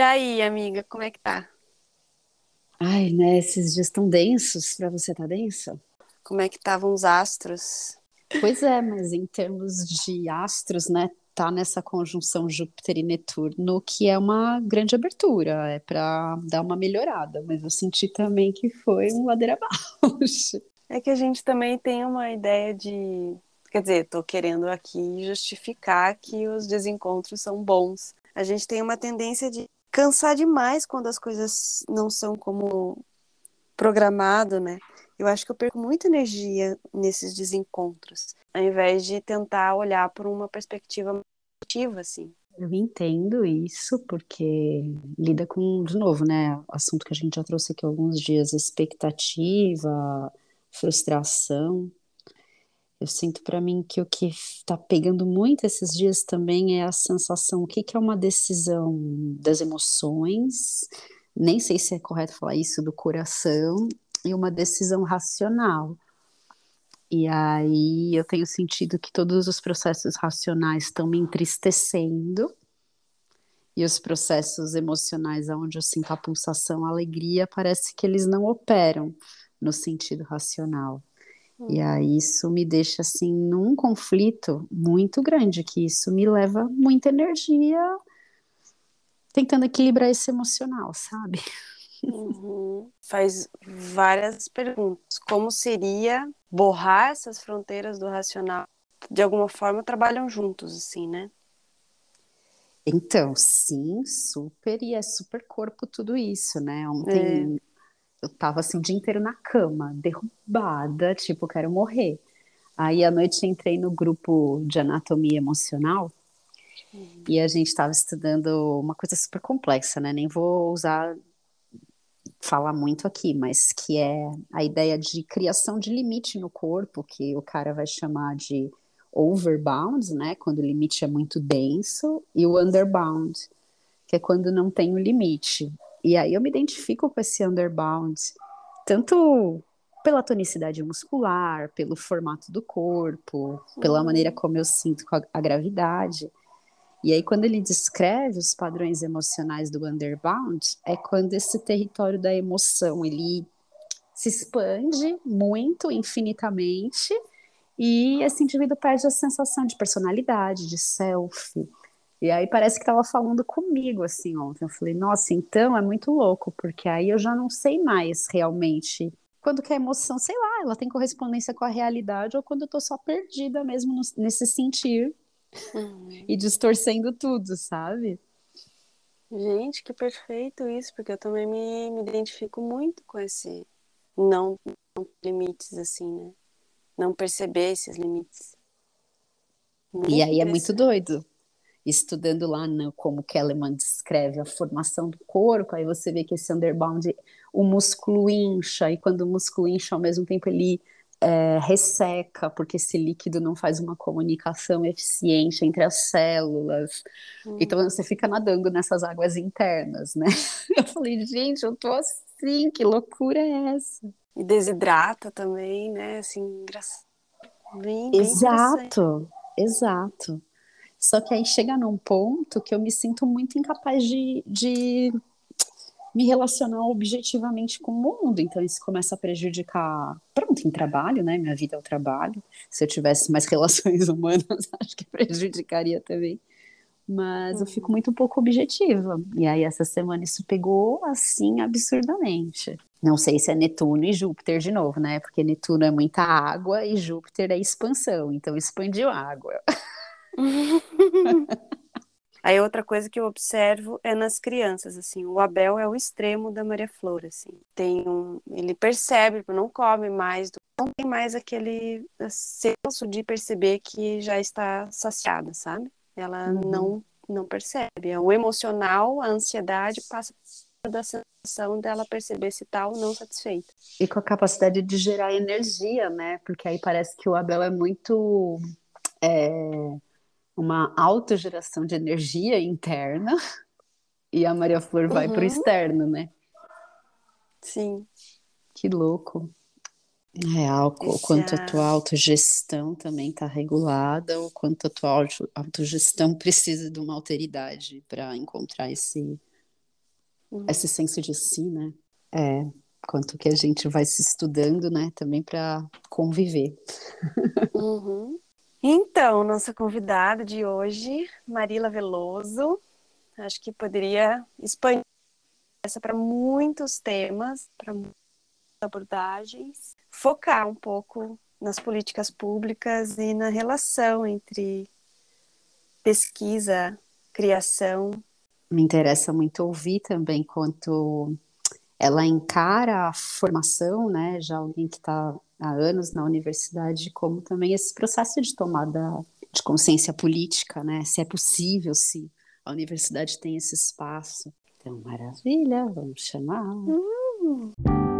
E aí, amiga, como é que tá? Ai, né, esses dias tão densos, para você tá densa? Como é que estavam os astros? Pois é, mas em termos de astros, né, tá nessa conjunção Júpiter e Netuno, que é uma grande abertura, é para dar uma melhorada, mas eu senti também que foi um ladeira abaixo. É que a gente também tem uma ideia de, quer dizer, tô querendo aqui justificar que os desencontros são bons. A gente tem uma tendência de cansar demais quando as coisas não são como programado, né? Eu acho que eu perco muita energia nesses desencontros, ao invés de tentar olhar por uma perspectiva positiva, assim. Eu entendo isso, porque lida com, de novo, né? Assunto que a gente já trouxe aqui alguns dias: expectativa, frustração. Eu sinto para mim que o que está pegando muito esses dias também é a sensação, o que, que é uma decisão das emoções, nem sei se é correto falar isso, do coração, e uma decisão racional. E aí eu tenho sentido que todos os processos racionais estão me entristecendo, e os processos emocionais, onde eu sinto a pulsação, a alegria, parece que eles não operam no sentido racional. E aí isso me deixa assim num conflito muito grande, que isso me leva muita energia tentando equilibrar esse emocional, sabe? Uhum. Faz várias perguntas. Como seria borrar essas fronteiras do racional? De alguma forma trabalham juntos, assim, né? Então, sim, super, e é super corpo tudo isso, né? Ontem é eu tava assim o dia inteiro na cama, derrubada, tipo, quero morrer. Aí à noite entrei no grupo de anatomia emocional uhum. e a gente estava estudando uma coisa super complexa, né? Nem vou usar falar muito aqui, mas que é a ideia de criação de limite no corpo, que o cara vai chamar de overbound, né? Quando o limite é muito denso, e o underbound, que é quando não tem o limite. E aí eu me identifico com esse underbound, tanto pela tonicidade muscular, pelo formato do corpo, pela maneira como eu sinto a, a gravidade. E aí, quando ele descreve os padrões emocionais do underbound, é quando esse território da emoção ele se expande muito, infinitamente, e esse indivíduo perde a sensação de personalidade, de self, e aí parece que estava falando comigo assim ontem. Eu falei, nossa, então é muito louco, porque aí eu já não sei mais realmente quando que a emoção, sei lá, ela tem correspondência com a realidade ou quando eu tô só perdida mesmo no, nesse sentir uhum. e distorcendo tudo, sabe? Gente, que perfeito isso, porque eu também me, me identifico muito com esse não, não limites assim, né? Não perceber esses limites. Muito e aí é muito doido, estudando lá no, como Kellerman descreve a formação do corpo, aí você vê que esse underbound, o músculo incha, e quando o músculo incha, ao mesmo tempo ele é, resseca, porque esse líquido não faz uma comunicação eficiente entre as células. Hum. Então você fica nadando nessas águas internas, né? Eu falei, gente, eu tô assim, que loucura é essa? E desidrata também, né? Assim, engraçado. Bem, bem exato, exato. Só que aí chega num ponto que eu me sinto muito incapaz de, de me relacionar objetivamente com o mundo. Então isso começa a prejudicar, pronto, em trabalho, né? Minha vida é o trabalho. Se eu tivesse mais relações humanas, acho que prejudicaria também. Mas eu fico uhum. muito pouco objetiva. E aí essa semana isso pegou assim absurdamente. Não sei se é Netuno e Júpiter de novo, né? Porque Netuno é muita água e Júpiter é expansão, então expandiu a água. Aí outra coisa que eu observo é nas crianças, assim, o Abel é o extremo da Maria Flor, assim. Tem um, ele percebe, não come mais, não tem mais aquele senso de perceber que já está saciada, sabe? Ela uhum. não não percebe. É o emocional, a ansiedade passa da sensação dela perceber se tal tá não satisfeita. E com a capacidade de gerar energia, né? Porque aí parece que o Abel é muito é uma autogeração de energia interna e a Maria Flor vai uhum. para o externo, né? Sim. Que louco. É, o quanto a tua autogestão também está regulada, ou quanto a tua autogestão precisa de uma alteridade para encontrar esse, uhum. esse senso de si, né? É, quanto que a gente vai se estudando, né, também para conviver. Uhum. Então, nossa convidada de hoje, Marila Veloso, acho que poderia expandir essa para muitos temas, para muitas abordagens, focar um pouco nas políticas públicas e na relação entre pesquisa, criação. Me interessa muito ouvir também quanto ela encara a formação, né? Já alguém que está há anos na universidade, como também esse processo de tomada de consciência política, né? Se é possível, se a universidade tem esse espaço. Então, maravilha, vamos chamar. Uhum.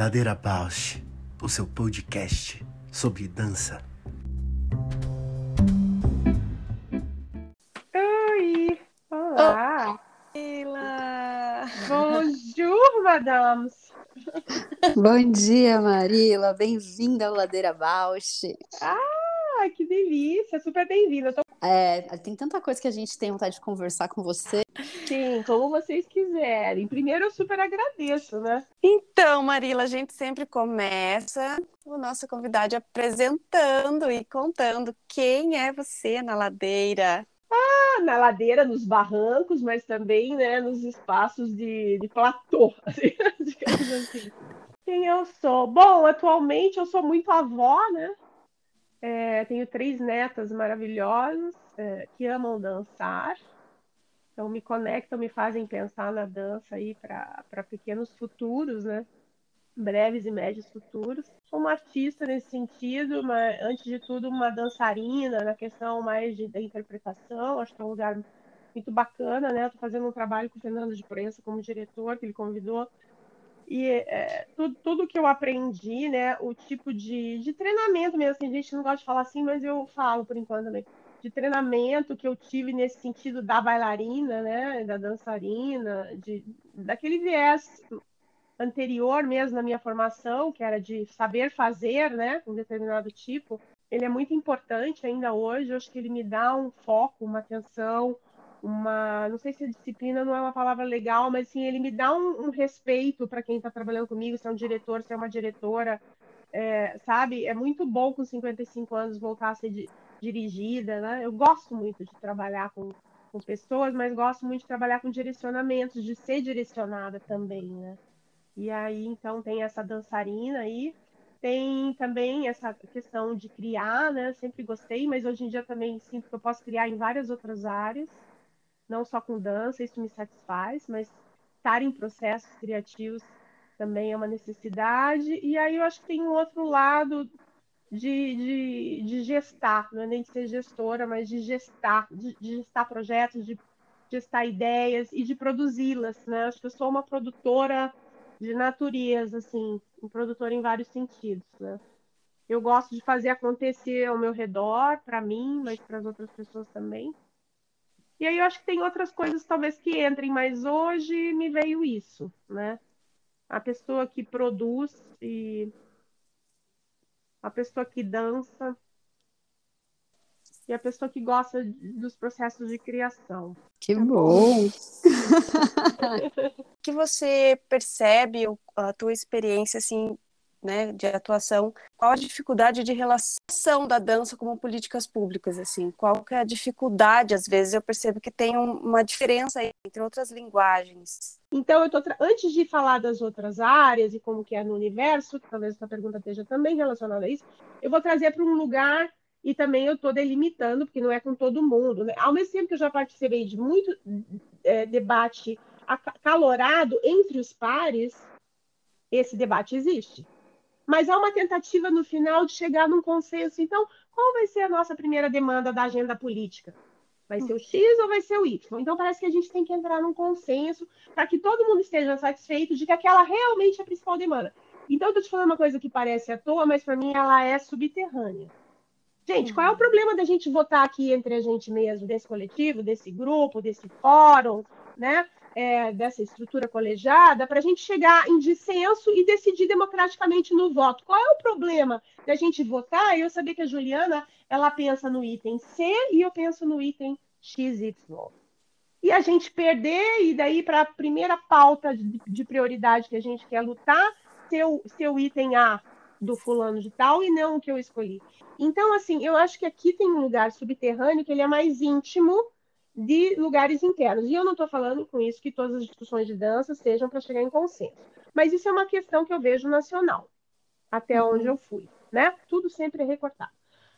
Ladeira Bausch, o seu podcast sobre dança. Oi! Olá! Marila! Bonjour, madames! Bom dia, Marila! Bem-vinda ao Ladeira Bausch! Ah, que delícia! Super bem-vinda! Tô... É, tem tanta coisa que a gente tem vontade de conversar com você. Sim, como vocês quiserem. Primeiro, eu super agradeço, né? Então, Marila, a gente sempre começa o nosso convidado apresentando e contando quem é você na ladeira. Ah, na ladeira, nos barrancos, mas também né, nos espaços de, de platô, assim, digamos assim. Quem eu sou? Bom, atualmente eu sou muito avó, né? É, tenho três netas maravilhosas é, que amam dançar. Então me conectam, me fazem pensar na dança aí para pequenos futuros, né? Breves e médios futuros. Sou uma artista nesse sentido, mas antes de tudo uma dançarina na questão mais de, da interpretação. Acho que é um lugar muito bacana, né? Estou fazendo um trabalho com o Fernando de Prensa como diretor, que ele convidou. E é, tudo, tudo que eu aprendi, né? O tipo de, de treinamento mesmo, assim, a gente não gosta de falar assim, mas eu falo por enquanto também de treinamento que eu tive nesse sentido da bailarina, né, da dançarina, de, daquele viés anterior mesmo na minha formação, que era de saber fazer, né, um determinado tipo, ele é muito importante ainda hoje. Eu acho que ele me dá um foco, uma atenção, uma, não sei se disciplina não é uma palavra legal, mas assim, ele me dá um, um respeito para quem está trabalhando comigo, se é um diretor, se é uma diretora, é, sabe? É muito bom com 55 anos voltar a ser di dirigida, né? Eu gosto muito de trabalhar com, com pessoas, mas gosto muito de trabalhar com direcionamentos, de ser direcionada também, né? E aí, então, tem essa dançarina aí, tem também essa questão de criar, né? Sempre gostei, mas hoje em dia também sinto que eu posso criar em várias outras áreas não só com dança, isso me satisfaz, mas estar em processos criativos também é uma necessidade. E aí eu acho que tem um outro lado de, de, de gestar, não é nem de ser gestora, mas de gestar, de, de gestar projetos, de gestar ideias e de produzi-las, né? Acho que eu sou uma produtora de natureza, assim, um produtora em vários sentidos, né? Eu gosto de fazer acontecer ao meu redor, para mim, mas para as outras pessoas também. E aí eu acho que tem outras coisas talvez que entrem, mas hoje me veio isso, né? A pessoa que produz e a pessoa que dança e a pessoa que gosta dos processos de criação. Que tá bom! que você percebe a tua experiência assim né, de atuação, qual a dificuldade de relação da dança como políticas públicas, assim, qual que é a dificuldade, às vezes eu percebo que tem uma diferença entre outras linguagens. Então, eu tô tra... antes de falar das outras áreas e como que é no universo, talvez essa pergunta esteja também relacionada a isso, eu vou trazer para um lugar e também eu estou delimitando, porque não é com todo mundo. Né? Ao mesmo tempo que eu já participei de muito é, debate acalorado entre os pares, esse debate existe mas há uma tentativa no final de chegar num consenso. Então, qual vai ser a nossa primeira demanda da agenda política? Vai ser o X ou vai ser o Y? Então, parece que a gente tem que entrar num consenso para que todo mundo esteja satisfeito de que aquela realmente é a principal demanda. Então, eu estou te falando uma coisa que parece à toa, mas para mim ela é subterrânea. Gente, qual é o problema da gente votar aqui entre a gente mesmo, desse coletivo, desse grupo, desse fórum, né? É, dessa estrutura colegiada para a gente chegar em dissenso e decidir democraticamente no voto. Qual é o problema da gente votar eu saber que a Juliana ela pensa no item C e eu penso no item XY? E a gente perder, e daí para a primeira pauta de, de, prioridade que a gente quer lutar, seu, seu item A do fulano de tal e não o que eu escolhi. Então, assim, eu acho que aqui tem um lugar subterrâneo que ele é mais íntimo, de lugares internos. E eu não estou falando com isso que todas as discussões de dança sejam para chegar em consenso. Mas isso é uma questão que eu vejo nacional, até uhum. onde eu fui, né? Tudo sempre é recortado.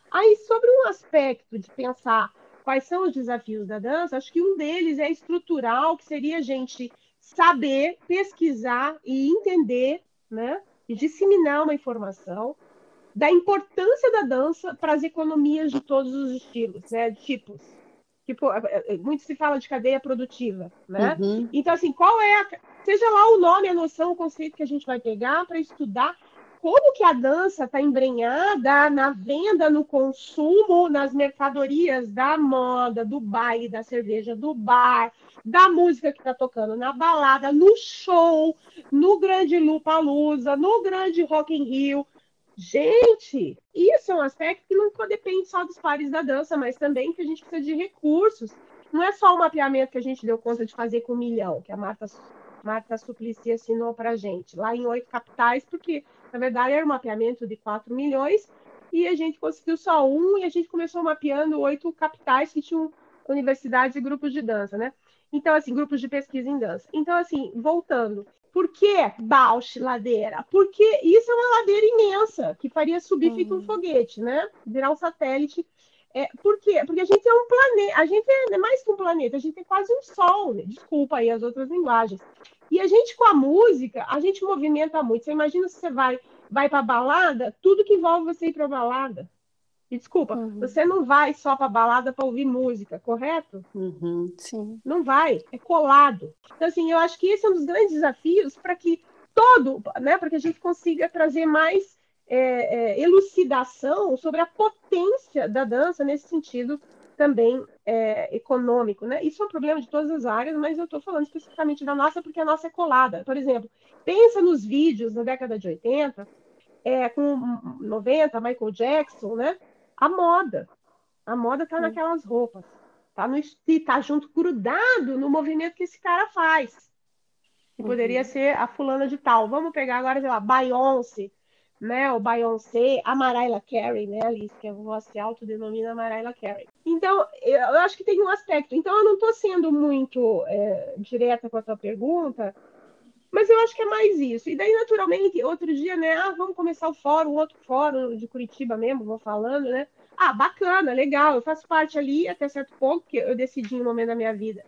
Aí, sobre um aspecto de pensar quais são os desafios da dança, acho que um deles é estrutural, que seria a gente saber, pesquisar e entender, né? E disseminar uma informação da importância da dança para as economias de todos os estilos, né? Tipos Tipo, muito se fala de cadeia produtiva, né? Uhum. Então, assim, qual é a. Seja lá o nome, a noção, o conceito que a gente vai pegar para estudar como que a dança está embrenhada na venda, no consumo, nas mercadorias da moda, do baile, da cerveja, do bar, da música que está tocando na balada, no show, no grande Lupalusa, no grande Rock in Rio, Gente, isso é um aspecto que não depende só dos pares da dança, mas também que a gente precisa de recursos. Não é só o mapeamento que a gente deu conta de fazer com o milhão, que a Marta, Marta Suplicy assinou para a gente, lá em oito capitais, porque, na verdade, era um mapeamento de 4 milhões, e a gente conseguiu só um, e a gente começou mapeando oito capitais que tinham universidades e grupos de dança, né? Então, assim, grupos de pesquisa em dança. Então, assim, voltando, por que Bausch ladeira? Porque isso é uma ladeira imensa, que faria subir uhum. fica um foguete, né? Virar um satélite. É, por quê? Porque a gente é um planeta, a gente é mais que um planeta, a gente é quase um sol, né? desculpa aí as outras linguagens. E a gente com a música, a gente movimenta muito. Você imagina se você vai vai para balada, tudo que envolve você ir para balada. E desculpa, uhum. você não vai só para balada para ouvir música, correto? Uhum. Sim. Não vai, é colado. Então, assim, eu acho que esse é um dos grandes desafios para que todo, né, para que a gente consiga trazer mais é, é, elucidação sobre a potência da dança nesse sentido também é, econômico, né? Isso é um problema de todas as áreas, mas eu estou falando especificamente da nossa porque a nossa é colada. Por exemplo, pensa nos vídeos da década de 80, é, com 90, Michael Jackson, né? A moda. A moda está naquelas roupas. tá, no, tá junto, grudado no movimento que esse cara faz. Que uhum. poderia ser a fulana de tal. Vamos pegar agora, sei lá, Beyoncé, né? O Beyoncé, a Mariah Carey, né, Alice, que a voz se autodenomina Mariah Carey. Então, eu acho que tem um aspecto. Então, eu não estou sendo muito é, direta com a tua pergunta, mas eu acho que é mais isso. E daí, naturalmente, outro dia, né? Ah, vamos começar o fórum, outro fórum de Curitiba mesmo, vou falando, né? Ah, bacana, legal, eu faço parte ali até certo ponto, que eu decidi um momento da minha vida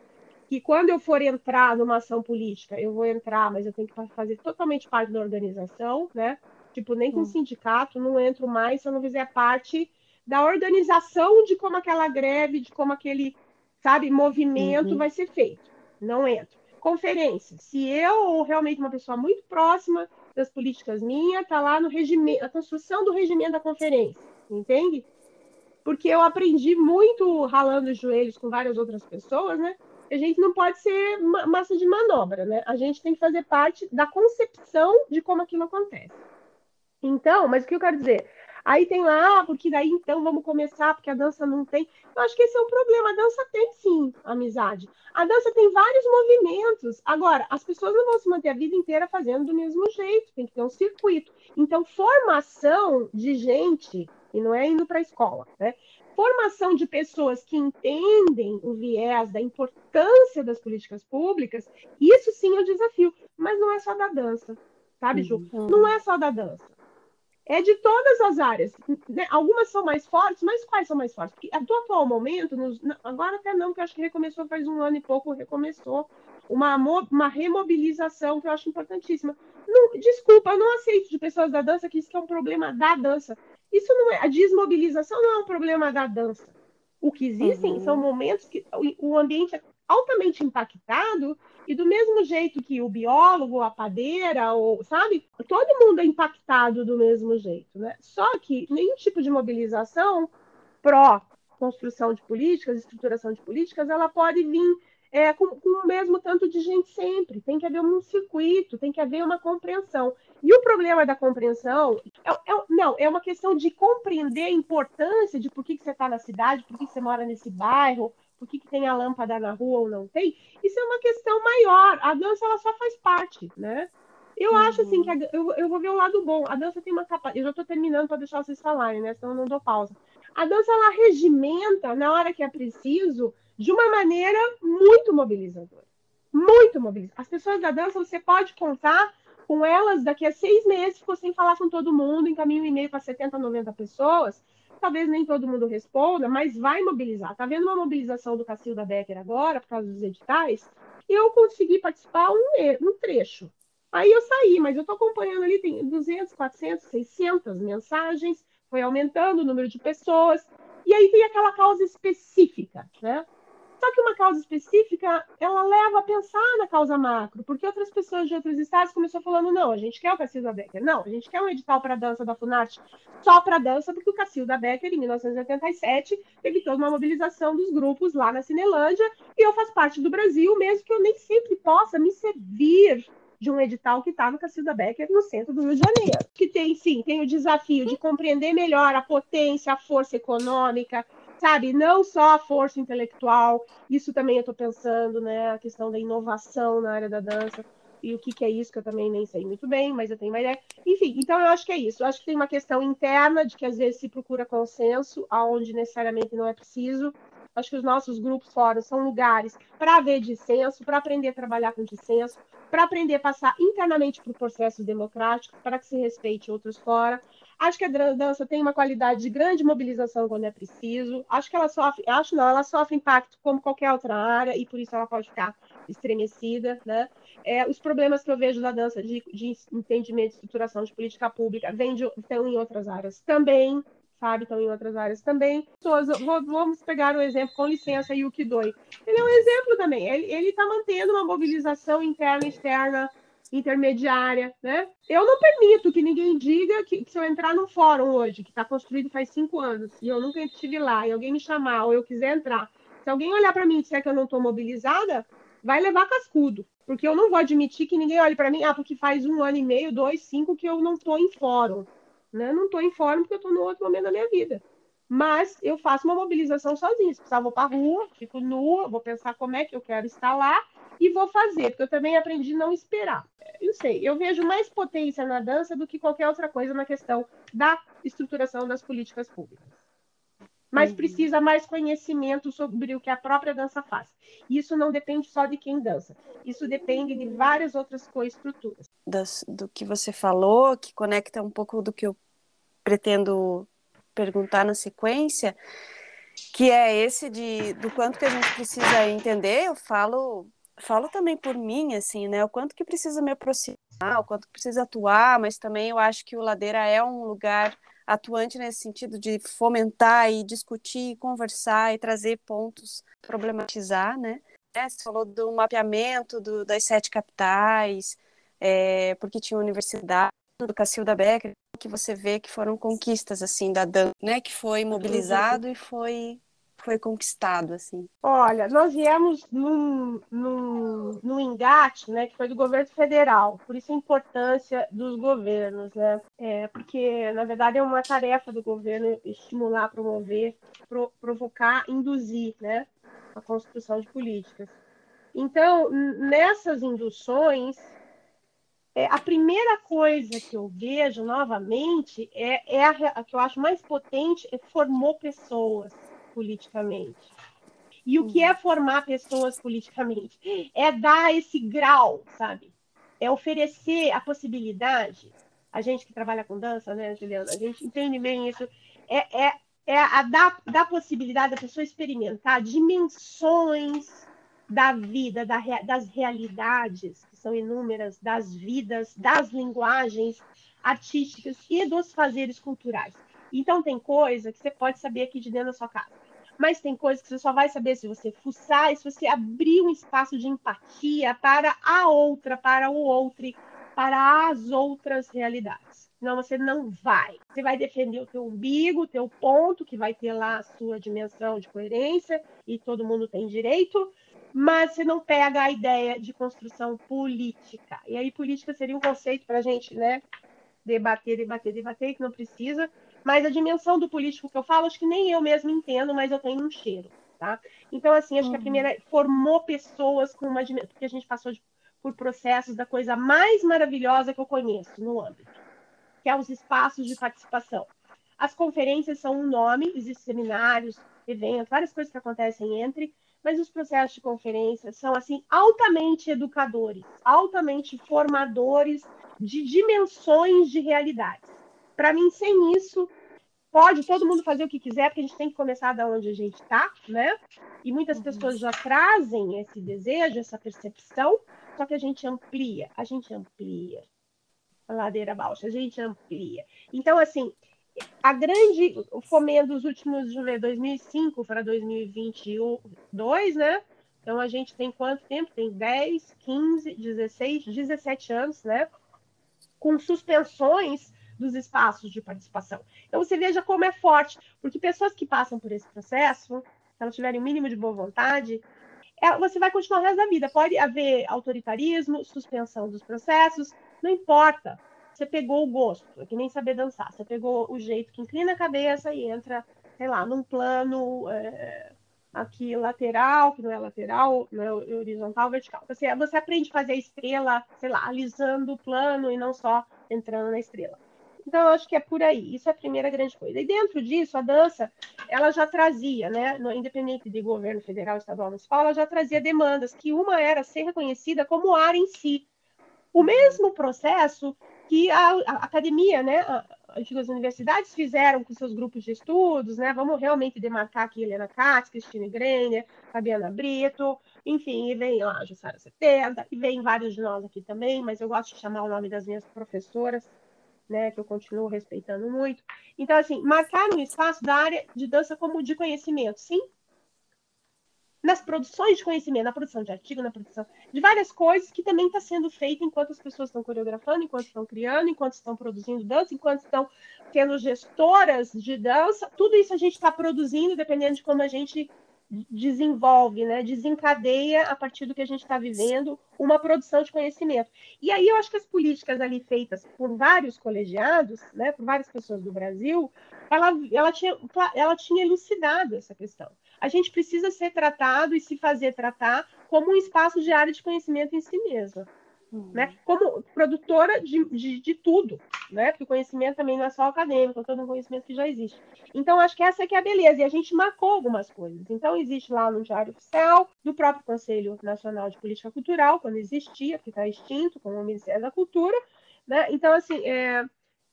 que quando eu for entrar numa ação política, eu vou entrar, mas eu tenho que fazer totalmente parte da organização, né? Tipo, nem com hum. sindicato, não entro mais se eu não fizer parte da organização de como aquela greve, de como aquele, sabe, movimento uhum. vai ser feito. Não entro conferência. Se eu, ou realmente uma pessoa muito próxima das políticas minhas, está lá no regimento, a construção do regimento da conferência, entende? Porque eu aprendi muito ralando os joelhos com várias outras pessoas, né? A gente não pode ser massa de manobra, né? A gente tem que fazer parte da concepção de como aquilo acontece. Então, mas o que eu quero dizer? Aí tem lá, ah, porque daí então vamos começar, porque a dança não tem. Eu acho que esse é o problema. A dança tem sim amizade. A dança tem vários movimentos. Agora, as pessoas não vão se manter a vida inteira fazendo do mesmo jeito, tem que ter um circuito. Então, formação de gente, e não é indo para a escola, né? Formação de pessoas que entendem o viés da importância das políticas públicas, isso sim é o desafio. Mas não é só da dança, sabe, Ju? Uhum. Não é só da dança é de todas as áreas. Né? Algumas são mais fortes, mas quais são mais fortes? Porque do atual momento, nos, agora até não, que eu acho que recomeçou faz um ano e pouco, recomeçou uma, uma remobilização que eu acho importantíssima. Não, desculpa, eu não aceito de pessoas da dança que isso que é um problema da dança. Isso não é. A desmobilização não é um problema da dança. O que existem uhum. são momentos que o, o ambiente é altamente impactado e do mesmo jeito que o biólogo, a padeira, ou, sabe? Todo mundo é impactado do mesmo jeito, né? Só que nenhum tipo de mobilização pró construção de políticas, estruturação de políticas, ela pode vir é, com, com, o mesmo tanto de gente sempre. Tem que haver um circuito, tem que haver uma compreensão. E o problema da compreensão é, é não, é uma questão de compreender a importância de por que, que você está na cidade, por que, que você mora nesse bairro, por que, que tem a lâmpada na rua ou não tem, isso é uma questão maior. A dança ela só faz parte, né? Eu uhum. acho assim que a, eu, eu vou ver o lado bom. A dança tem uma capacidade. Eu já estou terminando para deixar vocês falarem, né? Senão eu não dou pausa. A dança ela regimenta na hora que é preciso de uma maneira muito mobilizadora. Muito mobilizadora. As pessoas da dança você pode contar com elas daqui a seis meses, ficou sem falar com todo mundo, encaminha um e-mail para 70, 90 pessoas talvez nem todo mundo responda, mas vai mobilizar. Está vendo uma mobilização do Cacilda Becker agora, por causa dos editais, eu consegui participar um, um trecho. Aí eu saí, mas eu estou acompanhando ali, tem 200, 400, 600 mensagens, foi aumentando o número de pessoas, e aí tem aquela causa específica, né? Só que uma causa específica, ela leva a pensar na causa macro, porque outras pessoas de outros estados começaram falando, não, a gente quer o Cacilda Becker, não, a gente quer um edital para dança da Funarte só para dança, porque o Cacilda Becker, em 1987, teve toda uma mobilização dos grupos lá na Cinelândia, e eu faço parte do Brasil, mesmo que eu nem sempre possa me servir de um edital que está no Cacilda Becker, no centro do Rio de Janeiro. Que tem, sim, tem o desafio de compreender melhor a potência, a força econômica, sabe, não só a força intelectual, isso também eu estou pensando, né, a questão da inovação na área da dança, e o que, que, é isso, que eu também nem sei muito bem, mas eu tenho uma ideia. Enfim, então eu acho que é isso. Eu acho que tem uma questão interna de que às vezes se procura consenso, aonde necessariamente não é preciso. Acho que os nossos grupos fora são lugares para ver dissenso, para aprender a trabalhar com dissenso, para aprender a passar internamente por processos democráticos, para que se respeite outros fora. Acho que a dança tem uma qualidade de grande mobilização quando é preciso. Acho que ela sofre, acho não, ela sofre impacto como qualquer outra área e por isso ela pode ficar estremecida, né? É, os problemas que eu vejo da dança de, de entendimento de estruturação de política pública vem de, estão em outras áreas também, sabe? Estão em outras áreas também. Vamos pegar o exemplo, com licença, Yuki Doi. Ele é um exemplo também. Ele está mantendo uma mobilização interna e externa intermediária, né? Eu não permito que ninguém diga que, que se eu entrar num fórum hoje, que está construído faz cinco anos, e eu nunca estive lá, e alguém me chamar, ou eu quiser entrar, se alguém olhar para mim e disser que eu não estou mobilizada, vai levar cascudo, porque eu não vou admitir que ninguém olhe para mim, ah, porque faz um ano e meio, dois, cinco, que eu não estou em fórum, né? Não estou em fórum porque eu estou no outro momento da minha vida. Mas eu faço uma mobilização sozinha. Se precisar, vou para a rua, fico nua, vou pensar como é que eu quero estar lá e vou fazer, porque eu também aprendi a não esperar. Eu sei, eu vejo mais potência na dança do que qualquer outra coisa na questão da estruturação das políticas públicas. Mas uhum. precisa mais conhecimento sobre o que a própria dança faz. Isso não depende só de quem dança. Isso depende de várias outras coestruturas. Das, do que você falou, que conecta um pouco do que eu pretendo perguntar na sequência, que é esse de do quanto que a gente precisa entender. Eu falo falo também por mim, assim, né? O quanto que precisa me aproximar, o quanto que precisa atuar, mas também eu acho que o Ladeira é um lugar atuante nesse sentido de fomentar e discutir, conversar e trazer pontos, problematizar, né? É, você falou do mapeamento do, das sete capitais, é, porque tinha universidade do Cacilda Becker, que você vê que foram conquistas assim da dança, né? Que foi mobilizado e foi foi conquistado, assim? Olha, nós viemos num, num, num engate, né, que foi do governo federal, por isso a importância dos governos, né, é, porque, na verdade, é uma tarefa do governo estimular, promover, pro, provocar, induzir, né, a construção de políticas. Então, nessas induções, é, a primeira coisa que eu vejo novamente é, é a, a, que eu acho mais potente é formou pessoas politicamente. E o que é formar pessoas politicamente? É dar esse grau, sabe? É oferecer a possibilidade. A gente que trabalha com dança, né, Juliana? A gente entende bem isso. É, é, é a dar, dar possibilidade da pessoa experimentar dimensões da vida, da, das realidades, que são inúmeras, das vidas, das linguagens artísticas e dos fazeres culturais. Então, tem coisa que você pode saber aqui de dentro da sua casa mas tem coisas que você só vai saber se você fuçar e se você abrir um espaço de empatia para a outra, para o outro, para as outras realidades. Senão você não vai. Você vai defender o teu umbigo, o teu ponto, que vai ter lá a sua dimensão de coerência, e todo mundo tem direito, mas você não pega a ideia de construção política. E aí, política seria um conceito para a gente né, debater, debater, debater, que não precisa, mas a dimensão do político que eu falo, acho que nem eu mesmo entendo, mas eu tenho um cheiro, tá? Então, assim, acho uhum. que a uhum. primeira formou pessoas com uma dimensão, porque a gente passou de, por processos da coisa mais maravilhosa que eu conheço no âmbito, que é os espaços de participação. As conferências são um nome, existem seminários, eventos, várias coisas que acontecem entre, mas os processos de conferência são assim altamente educadores, altamente formadores de dimensões de realidades. Para mim, sem isso, pode todo mundo fazer o que quiser, porque a gente tem que começar da onde a gente está, né? E muitas uhum. pessoas já trazem esse desejo, essa percepção, só que a gente amplia, a gente amplia a ladeira baixa, a gente amplia. Então, assim, a grande o fomento dos últimos, ver, 2005 para 2022, né? Então, a gente tem quanto tempo? Tem 10, 15, 16, 17 anos, né? Com suspensões dos espaços de participação. Então você veja como é forte, porque pessoas que passam por esse processo, se elas tiverem o mínimo de boa vontade, é, você vai continuar o resto da vida. Pode haver autoritarismo, suspensão dos processos, não importa. Você pegou o gosto, é que nem saber dançar. Você pegou o jeito que inclina a cabeça e entra, sei lá, num plano é, aqui lateral, que não é lateral, não é horizontal, vertical. Você, você aprende a fazer a estrela, sei lá, alisando o plano e não só entrando na estrela. Então, eu acho que é por aí. Isso é a primeira grande coisa. E dentro disso, a dança, ela já trazia, né, independente de governo federal, estadual, municipal, ela já trazia demandas, que uma era ser reconhecida como área em si. O mesmo processo que a, a academia, né, a, antigas universidades fizeram com seus grupos de estudos, né? Vamos realmente demarcar aqui Helena Katz, Cristina Greiner, Fabiana Brito, enfim, e vem lá a Jussara 70, e vem vários de nós aqui também, mas eu gosto de chamar o nome das minhas professoras, né, que eu continuo respeitando muito. Então, assim, marcar um espaço da área de dança como de conhecimento, sim. Nas produções de conhecimento, na produção de artigo, na produção de várias coisas que também está sendo feita enquanto as pessoas estão coreografando, enquanto estão criando, enquanto estão produzindo dança, enquanto estão tendo gestoras de dança. Tudo isso a gente está produzindo, dependendo de como a gente desenvolve, né, desencadeia a partir do que a gente está vivendo uma produção de conhecimento. E aí eu acho que as políticas ali feitas por vários colegiados, né, por várias pessoas do Brasil, ela, ela, tinha, ela tinha elucidado essa questão. A gente precisa ser tratado e se fazer tratar como um espaço de área de conhecimento em si mesma. Uhum. Né? Como produtora de, de, de, tudo, né? Porque o conhecimento também não é só acadêmico, é todo um conhecimento que já existe. Então, acho que essa é que é a beleza, e a gente marcou algumas coisas. Então, existe lá no Diário Oficial, do próprio Conselho Nacional de Política Cultural, quando existia, que está extinto, com o Ministério da Cultura, né? Então, assim, é,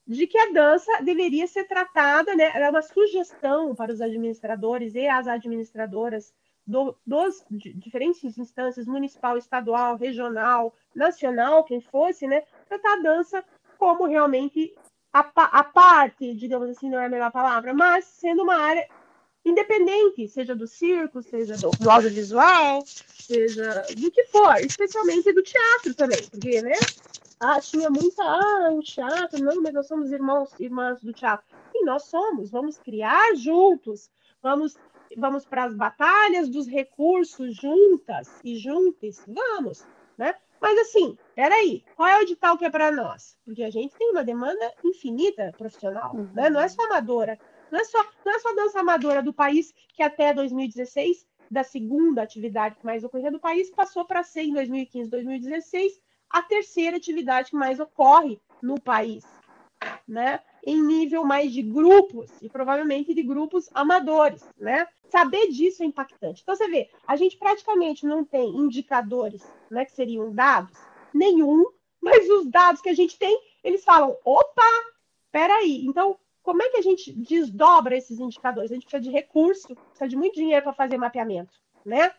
de que a dança deveria ser tratada, né? Era uma sugestão para os administradores e as administradoras do, dos diferentes instâncias, municipal, estadual, regional, nacional, quem fosse, né? Tratar a dança como realmente a, a parte, digamos assim, não é a melhor palavra, mas sendo uma área independente, seja do circo, seja do, do audiovisual, seja do que for, especialmente do teatro também, porque, né? Ah, tinha muita, ah, o teatro, não, mas nós somos irmãos, irmãs do teatro. E nós somos, vamos criar juntos, vamos vamos para as batalhas dos recursos juntas e juntos, vamos, né? Mas assim, peraí, qual é o edital que é para nós? Porque a gente tem uma demanda infinita profissional, uhum. né? Não é só amadora, não é só, não é só dança amadora do país que até 2016, da segunda atividade que mais ocorria do país, passou para ser em 2015, 2016, a terceira atividade que mais ocorre no país, né? Em nível mais de grupos e provavelmente de grupos amadores, né? Saber disso é impactante. Então, você vê, a gente praticamente não tem indicadores, né, que seriam dados, nenhum, mas os dados que a gente tem, eles falam, opa, peraí, então, como é que a gente desdobra esses indicadores? A gente precisa de recurso, precisa de muito dinheiro para fazer mapeamento, né?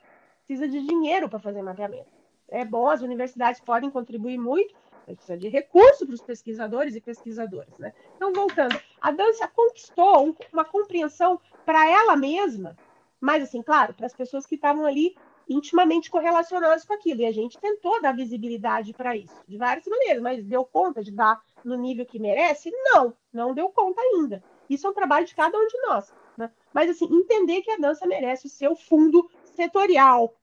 Precisa de dinheiro para fazer mapeamento. É bom, as universidades podem contribuir muito, precisa de recurso para os pesquisadores e pesquisadoras, né? Então, voltando, a dança conquistou uma compreensão para ela mesma, mas assim, claro, para as pessoas que estavam ali intimamente correlacionadas com aquilo. E a gente tentou dar visibilidade para isso, de várias maneiras, mas deu conta de dar no nível que merece? Não, não deu conta ainda. Isso é um trabalho de cada um de nós. Né? Mas, assim, entender que a dança merece o seu fundo setorial.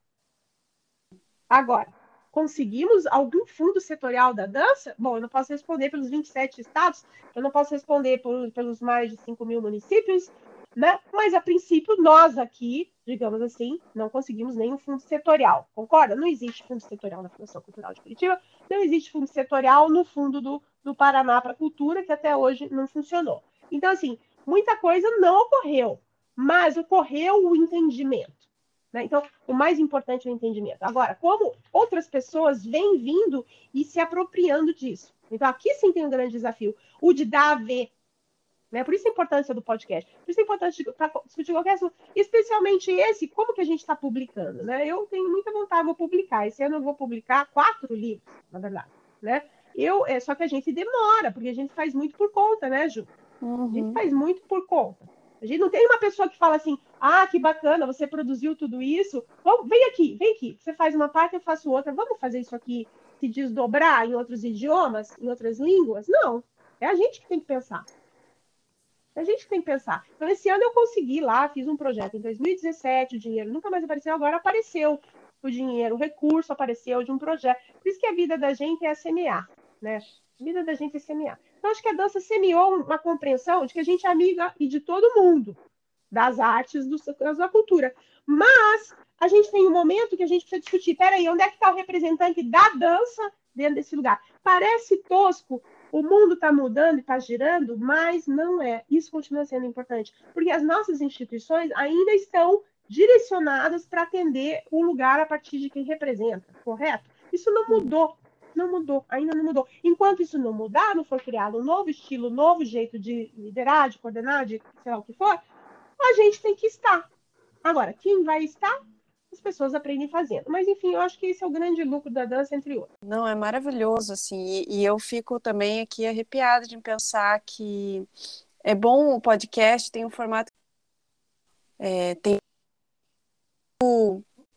Agora, conseguimos algum fundo setorial da dança? Bom, eu não posso responder pelos 27 estados, eu não posso responder por, pelos mais de 5 mil municípios, né? Mas, a princípio, nós aqui, digamos assim, não conseguimos nenhum fundo setorial, concorda? Não existe fundo setorial na Fundação Cultural de Curitiba, não existe fundo setorial no fundo do, do Paraná para a Cultura, que até hoje não funcionou. Então, assim, muita coisa não ocorreu, mas ocorreu o entendimento. Né? Então, o mais importante é o entendimento. Agora, como outras pessoas vêm vindo e se apropriando disso. Então, aqui sim tem um grande desafio, o de dar a ver. Né? Por isso a importância do podcast. Por isso a importância para discutir qualquer assunto, especialmente esse, como que a gente está publicando. Né? Eu tenho muita vontade de publicar. Esse ano eu vou publicar quatro livros, na verdade. Né? Eu, é, só que a gente demora, porque a gente faz muito por conta, né, Ju? Uhum. A gente uhum. faz muito por conta. A gente não tem uma pessoa que fala assim, ah, que bacana, você produziu tudo isso. Vamos, vem aqui, vem aqui. Você faz uma parte, eu faço outra. Vamos fazer isso aqui se desdobrar em outros idiomas, em outras línguas? Não. É a gente que tem que pensar. É a gente que tem que pensar. Então, esse ano eu consegui lá, fiz um projeto em 2017, o dinheiro nunca mais apareceu, agora apareceu o dinheiro, o recurso apareceu de um projeto. Por isso que a vida da gente é semear, né? A vida da gente é semear. Então, acho que a dança semeou uma compreensão de que a gente é amiga e de todo mundo, das artes, do, da cultura. Mas a gente tem um momento que a gente precisa discutir, peraí, onde é que está o representante da dança dentro desse lugar? Parece tosco, o mundo está mudando e está girando, mas não é. Isso continua sendo importante, porque as nossas instituições ainda estão direcionadas para atender o lugar a partir de quem representa, correto? Isso não mudou não mudou, ainda não mudou. Enquanto isso não mudar, não for criado um novo estilo, um novo jeito de liderar, de coordenar, de sei lá o que for, a gente tem que estar. Agora, quem vai estar? As pessoas aprendem fazendo. Mas, enfim, eu acho que esse é o grande lucro da dança, entre outros. Não, é maravilhoso, assim. E, e eu fico também aqui arrepiada de pensar que é bom o podcast, tem um formato. É, tem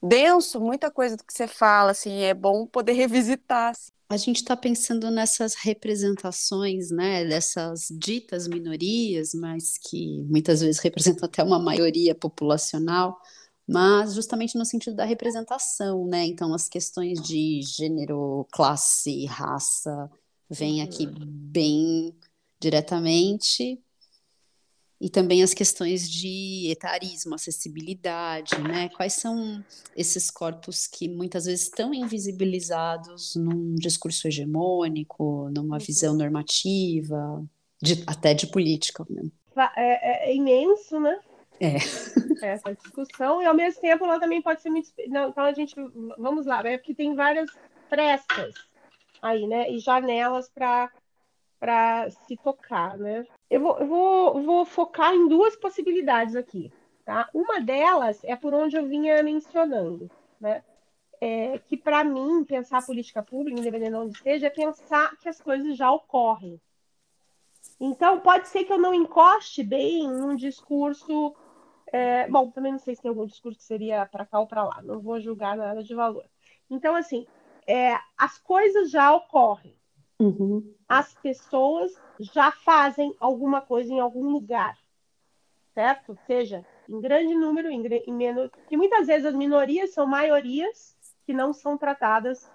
denso, muita coisa do que você fala, assim, é bom poder revisitar. Assim. A gente está pensando nessas representações, né, dessas ditas minorias, mas que muitas vezes representam até uma maioria populacional, mas justamente no sentido da representação, né? Então, as questões de gênero, classe, raça, vêm aqui bem diretamente E também as questões de etarismo, acessibilidade, né? Quais são esses corpos que muitas vezes estão invisibilizados num discurso hegemônico, numa visão normativa, de, até de política mesmo. É, é, é imenso, né? É. Essa discussão, e ao mesmo tempo ela também pode ser muito. Não, então a gente. Vamos lá, é porque tem várias frestas aí, né? E janelas para se tocar, né? Eu vou, eu vou, vou focar em duas possibilidades aqui, tá? Uma delas é por onde eu vinha mencionando, né? É, que para mim pensar política pública, independente de onde esteja, é pensar que as coisas já ocorrem. Então pode ser que eu não encoste bem num discurso é, bom, também não sei se tem algum discurso que seria para cá ou para lá, não vou julgar nada de valor. Então, assim, é, as coisas já ocorrem. Uhum. As pessoas já fazem alguma coisa em algum lugar, certo? Seja em grande número, em, em menos. Que muitas vezes as minorias são maiorias que não são tratadas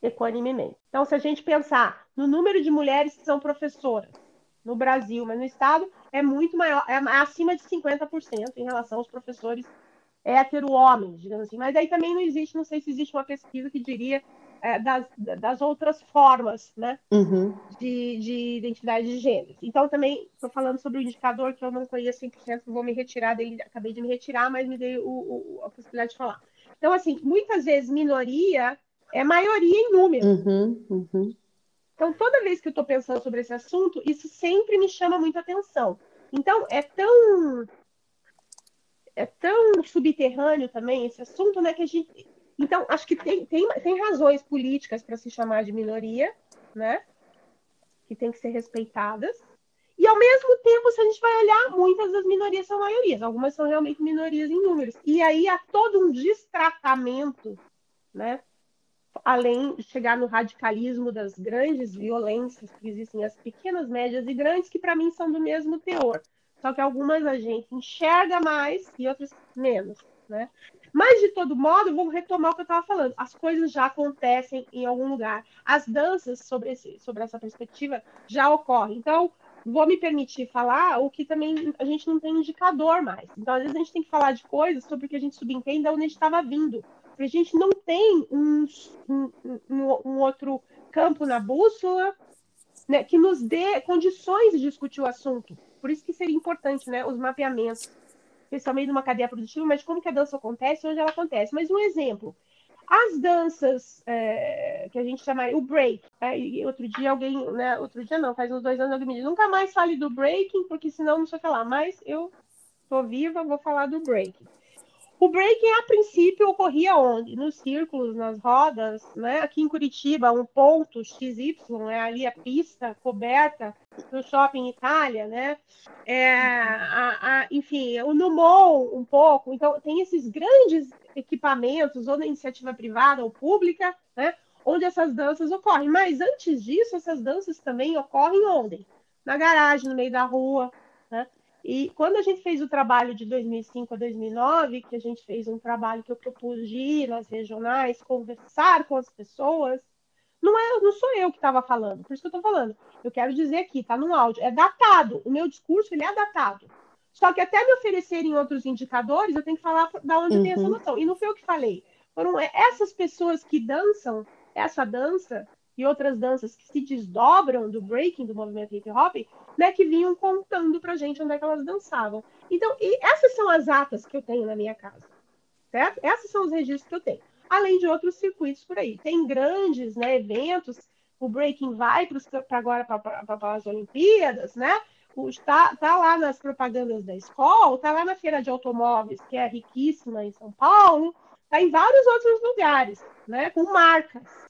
equanimemente. Então, se a gente pensar no número de mulheres que são professoras no Brasil, mas no Estado é muito maior, é acima de 50% em relação aos professores hétero-homens, digamos assim. Mas aí também não existe, não sei se existe uma pesquisa que diria é, das, das outras formas né, uhum. de, de identidade de gênero. Então, também estou falando sobre o indicador que eu não conheço 100%, vou me retirar dele, acabei de me retirar, mas me dei o, o, a possibilidade de falar. Então, assim, muitas vezes minoria é maioria em número. Uhum, uhum. Então, toda vez que eu estou pensando sobre esse assunto, isso sempre me chama muita atenção. Então, é tão é tão subterrâneo também esse assunto, né, que a gente então, acho que tem, tem, tem razões políticas para se chamar de minoria, né? Que tem que ser respeitadas. E, ao mesmo tempo, se a gente vai olhar, muitas das minorias são maiorias. Algumas são realmente minorias em números. E aí há todo um destratamento, né? Além de chegar no radicalismo das grandes violências que existem, as pequenas, médias e grandes, que para mim são do mesmo teor. Só que algumas a gente enxerga mais e outras menos, né? Mas, de todo modo, vou retomar o que eu estava falando. As coisas já acontecem em algum lugar. As danças, sobre, esse, sobre essa perspectiva, já ocorrem. Então, vou me permitir falar o que também a gente não tem indicador mais. Então, às vezes, a gente tem que falar de coisas sobre o que a gente subentende de onde a gente estava vindo. Porque a gente não tem um, um, um, um outro campo na bússola né, que nos dê condições de discutir o assunto. Por isso que seria importante né, os mapeamentos especialmente numa cadeia produtiva, mas como que a dança acontece, onde ela acontece. Mas um exemplo, as danças é, que a gente chama o break, é, outro dia alguém, né, outro dia não, faz uns dois anos alguém me disse, nunca mais fale do breaking, porque senão não sei o que lá, mas eu tô viva, vou falar do breaking. O breaking, a princípio, ocorria onde? Nos círculos, nas rodas, né? Aqui em Curitiba, um ponto XY, é ali a pista coberta no shopping Itália, né? É, a, a, enfim, o Numon um pouco. Então, tem esses grandes equipamentos, ou na iniciativa privada ou pública, né? Onde essas danças ocorrem. Mas antes disso, essas danças também ocorrem onde? Na garagem, no meio da rua, né? E quando a gente fez o trabalho de 2005 a 2009, que a gente fez um trabalho que eu propus de ir nas regionais, conversar com as pessoas, não, é, não sou eu que estava falando, por isso que eu estou falando. Eu quero dizer aqui, está no áudio, é datado. O meu discurso ele é datado. Só que até me oferecerem outros indicadores, eu tenho que falar da onde uhum. tem essa noção. E não foi eu que falei. Foram essas pessoas que dançam essa dança e outras danças que se desdobram do breaking, do movimento hip hop, né, que vinham contando pra gente onde é que elas dançavam. Então, essas são as atas que eu tenho na minha casa, certo? Esses são os registros que eu tenho. Além de outros circuitos por aí. Tem grandes né, eventos, o breaking vai para agora para as Olimpíadas, né? Está tá lá nas propagandas da escola, está lá na feira de automóveis, que é riquíssima em São Paulo, está em vários outros lugares, né? Com marcas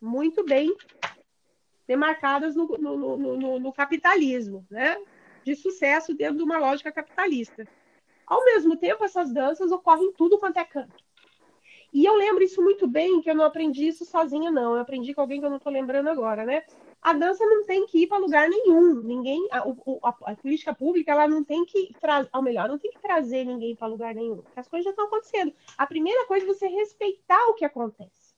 muito bem demarcadas no, no, no, no, capitalismo, né? de sucesso dentro de uma lógica capitalista. Ao mesmo tempo, essas danças ocorrem em tudo quanto é canto. E eu lembro isso muito bem, que eu não aprendi isso sozinha, não. Eu aprendi com alguém que eu não estou lembrando agora, né? A dança não tem que ir para lugar nenhum. Ninguém, a, a, a, política pública, ela não tem que trazer, ao melhor, não tem que trazer ninguém para lugar nenhum. As coisas já estão acontecendo. A primeira coisa é você respeitar o que acontece.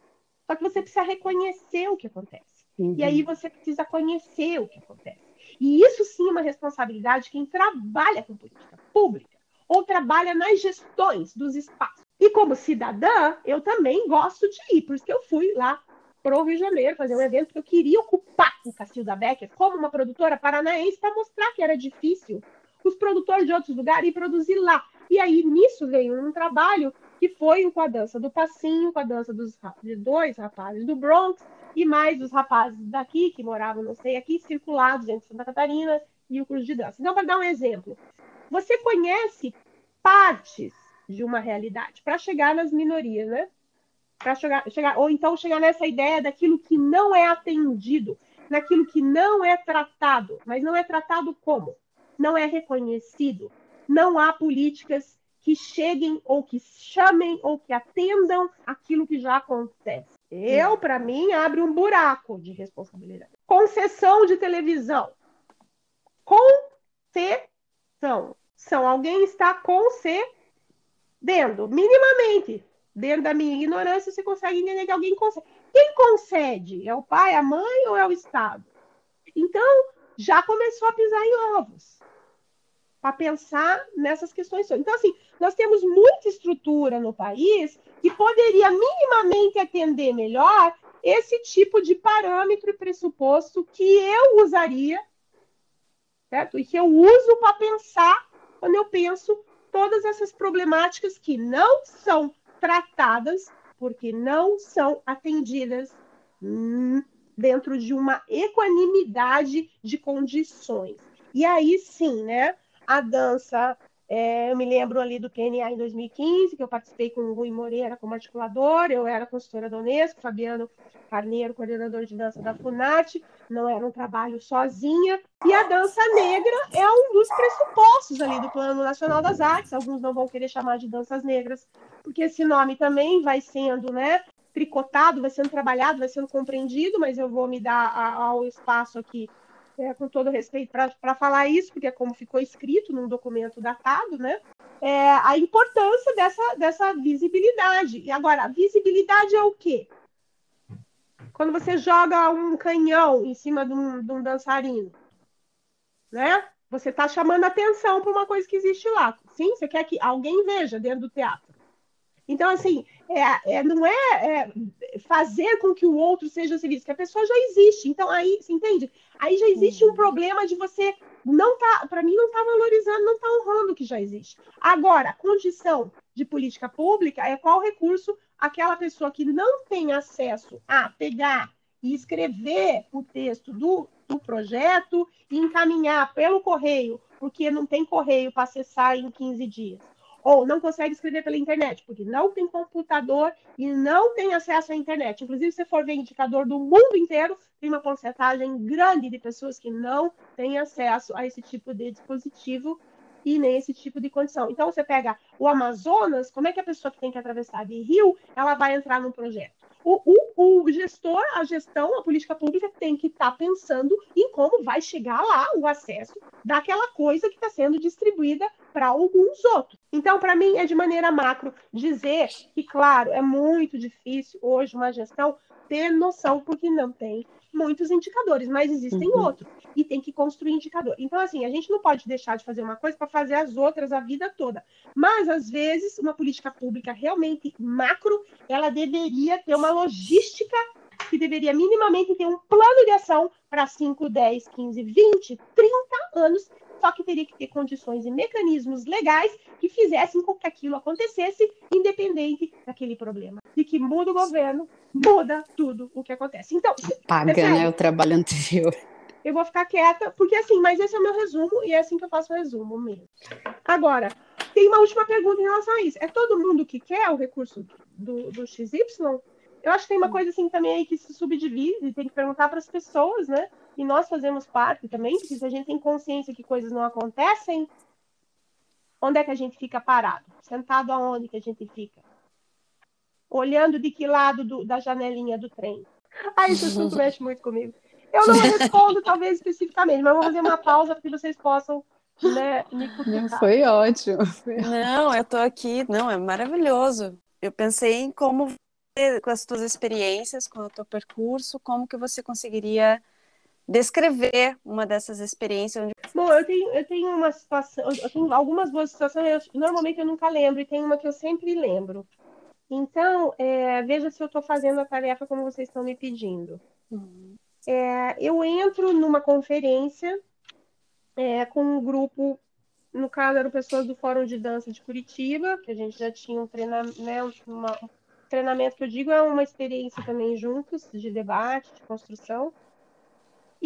Só que você precisa reconhecer o que acontece. Uhum. E aí você precisa conhecer o que acontece. E isso sim é uma responsabilidade de quem trabalha com política pública ou trabalha nas gestões dos espaços. E como cidadã, eu também gosto de ir, por isso que eu fui lá para o Rio de Janeiro fazer um evento que eu queria ocupar o Castilho da Becker como uma produtora paranaense para mostrar que era difícil os produtores de outros lugares ir produzir lá. E aí nisso veio um trabalho que foi com a dança do passinho, com a dança dos de dois rapazes do Bronx e mais os rapazes daqui que moravam, não sei, aqui circulados entre Santa Catarina e o curso de dança. Então, para dar um exemplo, você conhece partes de uma realidade para chegar nas minorias, né? Para chegar, chegar, ou então chegar nessa ideia daquilo que não é atendido, naquilo que não é tratado, mas não é tratado como? Não é reconhecido. Não há políticas que cheguem ou que chamem ou que atendam aquilo que já acontece. Eu, para mim, abre um buraco de responsabilidade. Concessão de televisão. Concessão. São alguém está concedendo, minimamente. Dentro da minha ignorância, você consegue entender que alguém concede. Quem concede? É o pai, a mãe ou é o Estado? Então, já começou a pisar em ovos para pensar nessas questões. Então, assim, nós temos muita estrutura no país que poderia minimamente atender melhor esse tipo de parâmetro e pressuposto que eu usaria, certo? E que eu uso para pensar quando eu penso todas essas problemáticas que não são tratadas porque não são atendidas hum, dentro de uma equanimidade de condições. E aí sim, né? A dança. É, eu me lembro ali do PNA em 2015, que eu participei com o Rui Moreira como articulador, eu era consultora da Unesco, Fabiano Carneiro, coordenador de dança da FUNAT, não era um trabalho sozinha. E a dança negra é um dos pressupostos ali do Plano Nacional das Artes, alguns não vão querer chamar de danças negras, porque esse nome também vai sendo, né, tricotado, vai sendo trabalhado, vai sendo compreendido, mas eu vou me dar ao espaço aqui é, com todo respeito, para falar isso, porque é como ficou escrito num documento datado, né? É, a importância dessa, dessa visibilidade. E agora, visibilidade é o quê? Quando você joga um canhão em cima de um, de um dançarino, né? Você está chamando atenção para uma coisa que existe lá. Sim, você quer que alguém veja dentro do teatro. Então, assim, é, é, não é, é, fazer com que o outro seja serviço, que a pessoa já existe. Então, aí, você entende? Aí já existe um uhum. problema de você não tá, para mim, não tá valorizando, não tá honrando o que já existe. Agora, a condição de política pública é qual recurso aquela pessoa que não tem acesso a pegar e escrever o texto do, do projeto e encaminhar pelo correio, porque não tem correio para acessar em 15 dias ou não consegue escrever pela internet, porque não tem computador e não tem acesso à internet. Inclusive, se for ver indicador do mundo inteiro, tem uma porcentagem grande de pessoas que não têm acesso a esse tipo de dispositivo e nem esse tipo de condição. Então, você pega o Amazonas, como é que a pessoa que tem que atravessar de rio, ela vai entrar num projeto? O, o, o gestor, a gestão, a política pública tem que estar tá pensando em como vai chegar lá o acesso daquela coisa que está sendo distribuída para alguns outros. Então, para mim, é de maneira macro dizer que, claro, é muito difícil hoje uma gestão ter noção, porque não tem muitos indicadores, mas existem uhum. outros. E tem que construir indicador. Então, assim, a gente não pode deixar de fazer uma coisa para fazer as outras a vida toda. Mas, às vezes, uma política pública realmente macro, ela deveria ter uma logística que deveria minimamente ter um plano de ação para 5, 10, 15, 20, 30 anos só que teria que ter condições e mecanismos legais que fizessem com que aquilo acontecesse, independente daquele problema. E que muda o governo, muda tudo o que acontece. Então, paga, né, o trabalho anterior. Eu vou ficar quieta, porque assim, mas esse é o meu resumo e é assim que eu faço o resumo mesmo. Agora, tem uma última pergunta em relação a isso. É todo mundo que quer o recurso do, do XY? Eu acho que tem uma coisa assim também aí que se subdivide, tem que perguntar para as pessoas, né? E nós fazemos parte também, porque se a gente tem consciência que coisas não acontecem, onde é que a gente fica parado? Sentado aonde que a gente fica? Olhando de que lado do, da janelinha do trem? Ah, esse assunto mexe muito comigo. Eu não respondo, talvez, especificamente, mas vou fazer uma pausa para que vocês possam né, me cutucar. Foi ótimo. Não, eu estou aqui. Não, é maravilhoso. Eu pensei em como, com as tuas experiências, com o teu percurso, como que você conseguiria descrever uma dessas experiências? Onde... Bom, eu tenho, eu tenho uma situação, eu tenho algumas boas situações, eu, normalmente eu nunca lembro, e tem uma que eu sempre lembro. Então, é, veja se eu estou fazendo a tarefa como vocês estão me pedindo. Uhum. É, eu entro numa conferência é, com um grupo, no caso eram pessoas do Fórum de Dança de Curitiba, que a gente já tinha um treinamento, né, uma, um treinamento que eu digo é uma experiência também juntos, de debate, de construção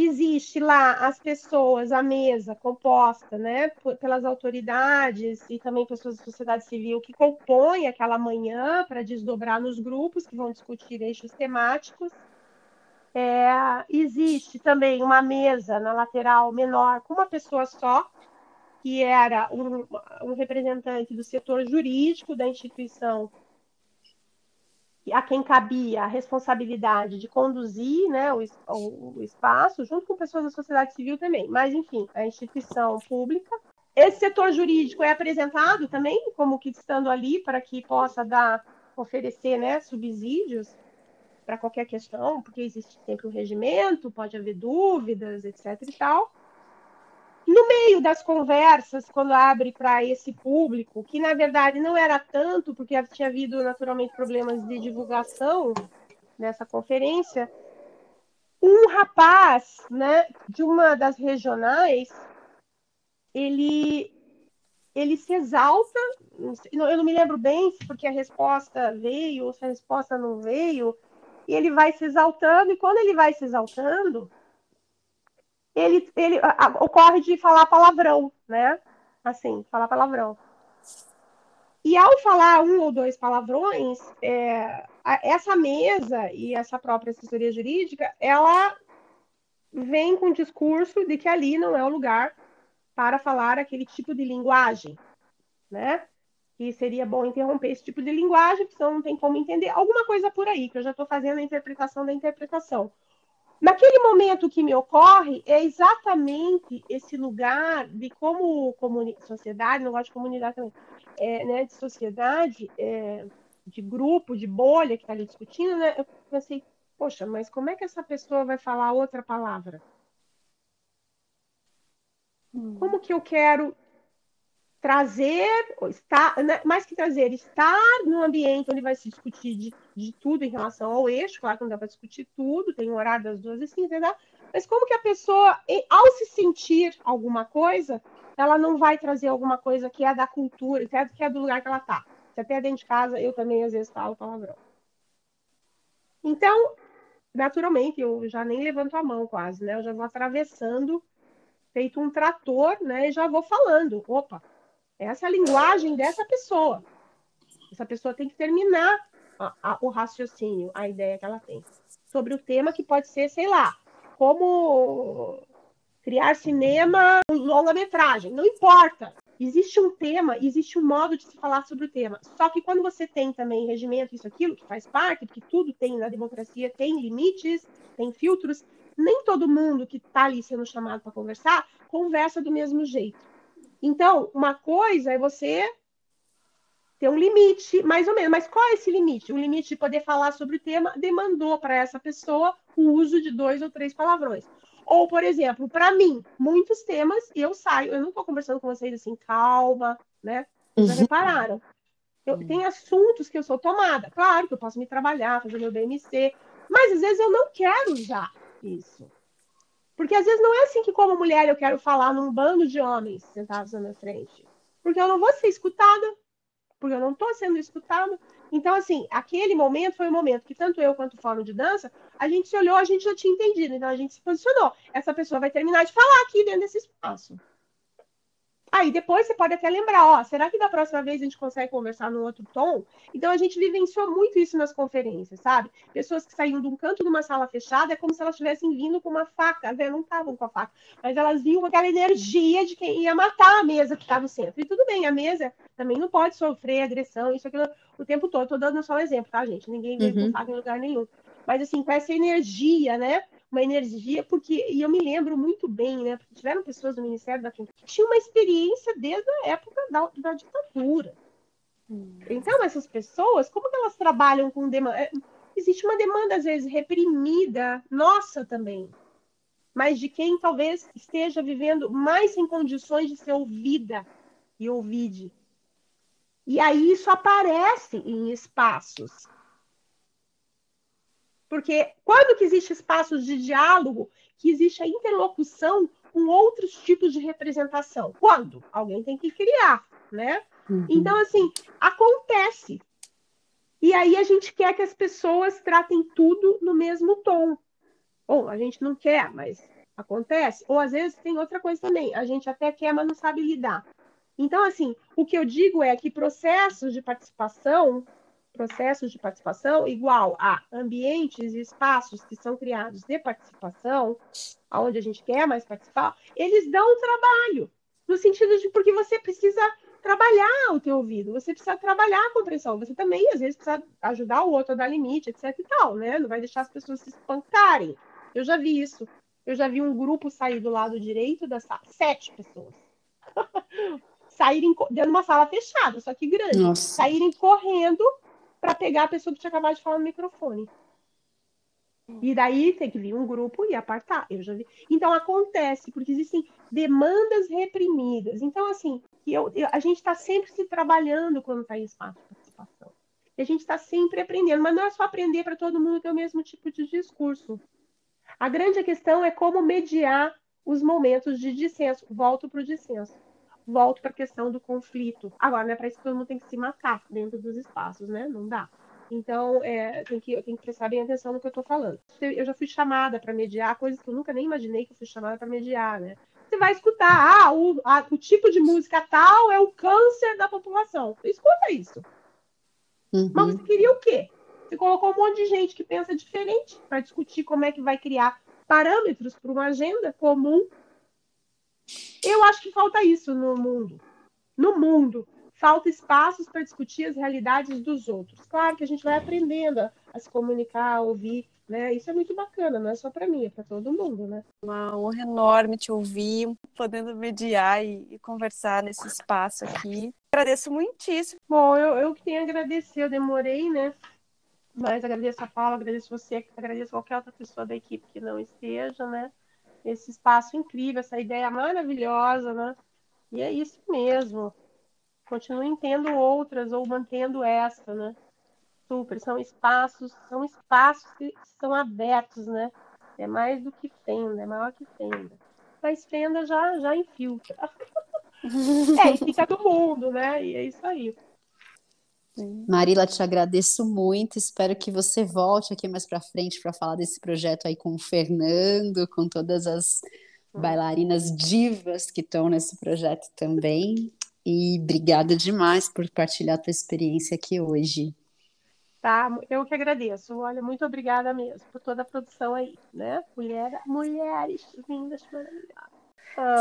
existe lá as pessoas, a mesa composta, né, pelas autoridades e também pessoas da sociedade civil que compõem aquela manhã para desdobrar nos grupos que vão discutir eixos temáticos. É, existe também uma mesa na lateral menor com uma pessoa só, que era um, um representante do setor jurídico da instituição a quem cabia a responsabilidade de conduzir né, o, o, espaço, junto com pessoas da sociedade civil também. Mas, enfim, a instituição pública. Esse setor jurídico é apresentado também como que estando ali para que possa dar, oferecer né, subsídios para qualquer questão, porque existe sempre um regimento, pode haver dúvidas, etc. e tal. No meio das conversas, quando abre para esse público, que na verdade não era tanto, porque tinha havido naturalmente problemas de divulgação nessa conferência, um rapaz, né, de uma das regionais, ele ele se exalta, eu não me lembro bem porque a resposta veio ou se a resposta não veio, e ele vai se exaltando, e quando ele vai se exaltando, ele, ele a, ocorre de falar palavrão, né? Assim, falar palavrão. E ao falar um ou dois palavrões, é, a, essa mesa e essa própria assessoria jurídica, ela vem com o discurso de que ali não é o lugar para falar aquele tipo de linguagem, né? E seria bom interromper esse tipo de linguagem, porque senão não tem como entender. Alguma coisa por aí, que eu já estou fazendo a interpretação da interpretação. Naquele momento que me ocorre, é exatamente esse lugar de como sociedade, não gosto de comunidade também, é, né, de sociedade, é, de grupo, de bolha que está ali discutindo, né, eu pensei, poxa, mas como é que essa pessoa vai falar outra palavra? Hum. Como que eu quero trazer, estar, né, mais que trazer, estar num ambiente onde vai se discutir de, de tudo em relação ao eixo, claro que não dá para discutir tudo, tem um horário das duas e entendeu? mas como que a pessoa, ao se sentir alguma coisa, ela não vai trazer alguma coisa que é da cultura, que é, que é do lugar que ela está. Se até dentro de casa, eu também às vezes falo palavrão. Então, naturalmente, eu já nem levanto a mão quase, né? Eu já vou atravessando, feito um trator, né? E já vou falando. Opa, essa é a linguagem dessa pessoa. Essa pessoa tem que terminar a, a, o raciocínio, a ideia que ela tem. Sobre o tema que pode ser, sei lá, como criar cinema longa-metragem. Não importa. Existe um tema, existe um modo de se falar sobre o tema. Só que quando você tem também regimento, isso, aquilo, que faz parte, porque tudo tem na democracia, tem limites, tem filtros, nem todo mundo que está ali sendo chamado para conversar conversa do mesmo jeito. Então, uma coisa é você ter um limite, mais ou menos. Mas qual é esse limite? O limite de poder falar sobre o tema demandou para essa pessoa o uso de dois ou três palavrões. Ou, por exemplo, para mim, muitos temas, eu saio, eu não estou conversando com vocês assim, calma, né? Vocês já uhum. repararam? Eu, uhum. tem assuntos que eu sou tomada. Claro que eu posso me trabalhar, fazer meu BMC, mas às vezes eu não quero usar isso. Porque às vezes não é assim que, como mulher, eu quero falar num bando de homens sentados na minha frente. Porque eu não vou ser escutada, porque eu não estou sendo escutada. Então, assim, aquele momento foi um momento que tanto eu quanto o Fórum de Dança, a gente se olhou, a gente já tinha entendido, então a gente se posicionou. Essa pessoa vai terminar de falar aqui dentro desse espaço. Aí depois você pode até lembrar, ó, será que da próxima vez a gente consegue conversar num outro tom? Então a gente vivenciou muito isso nas conferências, sabe? Pessoas que saíam de um canto de uma sala fechada, é como se elas estivessem vindo com uma faca, né? não estavam com a faca, mas elas vinham com aquela energia de quem ia matar a mesa que está no centro. E tudo bem, a mesa também não pode sofrer agressão, isso aquilo o tempo todo. Estou dando só um exemplo, tá, gente? Ninguém vem uhum. com faca em lugar nenhum. Mas assim, com essa energia, né? Uma energia, porque, e eu me lembro muito bem, né? Porque tiveram pessoas do Ministério da Cultura que tinham uma experiência desde a época da, da ditadura. Hum. Então, essas pessoas, como que elas trabalham com demanda? É, existe uma demanda, às vezes, reprimida, nossa também. mas de quem talvez esteja vivendo mais em condições de ser ouvida e ouvide. E aí isso aparece em espaços. Porque quando que existe espaços de diálogo, que existe a interlocução com outros tipos de representação? Quando? Alguém tem que criar, né? Uhum. Então, assim, acontece. E aí a gente quer que as pessoas tratem tudo no mesmo tom. Ou a gente não quer, mas acontece. Ou às vezes tem outra coisa também. A gente até quer, mas não sabe lidar. Então, assim, o que eu digo é que processos de participação, processos de participação igual a ambientes e espaços que são criados de participação, aonde a gente quer mais participar, eles dão trabalho. No sentido de porque você precisa trabalhar o teu ouvido, você precisa trabalhar a compreensão, você também às vezes precisa ajudar o outro a dar limite, etc e tal, né? Não vai deixar as pessoas se espancarem. Eu já vi isso. Eu já vi um grupo sair do lado direito da sala, sete pessoas. saírem dentro de uma sala fechada, só que grande, Nossa. saírem correndo para pegar a pessoa que tinha acabado de falar no microfone. E daí tem que vir um grupo e apartar. Eu já vi. Então acontece, porque existem demandas reprimidas. Então, assim, eu, eu a gente está sempre se trabalhando quando está em espaço de participação. E a gente está sempre aprendendo, mas não é só aprender para todo mundo ter o mesmo tipo de discurso. A grande questão é como mediar os momentos de dissenso. Volto para o dissenso. Volto para a questão do conflito. Agora, não é para isso que todo mundo tem que se matar dentro dos espaços, né? Não dá. Então, é, tem que, eu tenho que prestar bem atenção no que eu estou falando. Eu já fui chamada para mediar coisas que eu nunca nem imaginei que eu fui chamada para mediar, né? Você vai escutar, ah, o, a, o tipo de música tal é o câncer da população. Escuta isso. Uhum. Mas você queria o quê? Você colocou um monte de gente que pensa diferente para discutir como é que vai criar parâmetros para uma agenda comum. Eu acho que falta isso no mundo. No mundo falta espaços para discutir as realidades dos outros. Claro que a gente vai aprendendo a, se comunicar, a ouvir, né? Isso é muito bacana, não é só para mim, é para todo mundo, né? Uma honra enorme te ouvir, podendo mediar e, e, conversar nesse espaço aqui. Agradeço muitíssimo. Bom, eu, eu que tenho a agradecer, eu demorei, né? Mas agradeço a Paula, agradeço você, agradeço qualquer outra pessoa da equipe que não esteja, né? Esse espaço incrível, essa ideia maravilhosa, né? E é isso mesmo continuem tendo outras ou mantendo essa, né? Super, são espaços, são espaços que são abertos, né? É mais do que fenda, é maior que fenda. Mas fenda já, já infiltra. é, e fica do mundo, né? E é isso aí. Marila, te agradeço muito. Espero que você volte aqui mais para frente para falar desse projeto aí com o Fernando, com todas as bailarinas divas que estão nesse projeto também. E obrigada demais por partilhar a tua experiência aqui hoje. Tá, eu que agradeço. Olha, muito obrigada mesmo por toda a produção aí, né? Mulher, mulheres lindas, maravilhosas.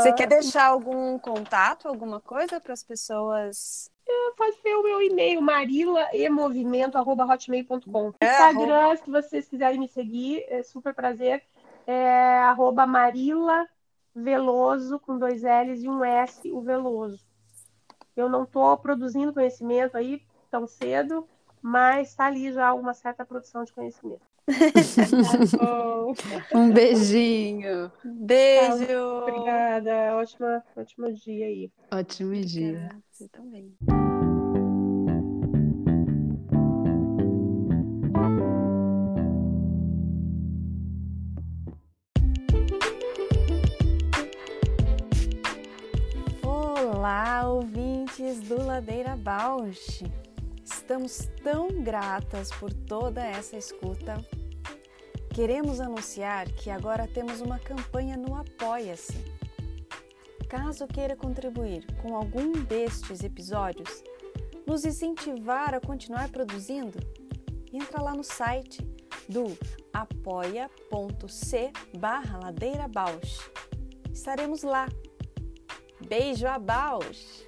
Você quer deixar algum contato, alguma coisa para as pessoas? É, pode ser o meu e-mail, marilaemovimento.hotmail.com. É, Instagram, arroba... se vocês quiserem me seguir, é super prazer. É arroba Marila Veloso, com dois L's e um S, o Veloso. Eu não estou produzindo conhecimento aí tão cedo, mas está ali já uma certa produção de conhecimento. um beijinho. Beijo. Obrigada. Ótima, ótimo dia aí. Ótimo dia. Você também. Olá, ouvintes do Ladeira Bausch. Estamos tão gratas por toda essa escuta. Queremos anunciar que agora temos uma campanha no Apoia-se. Caso queira contribuir com algum destes episódios, nos incentivar a continuar produzindo, entra lá no site do apoia.c barra Bausch. Estaremos lá Beijo a Baus!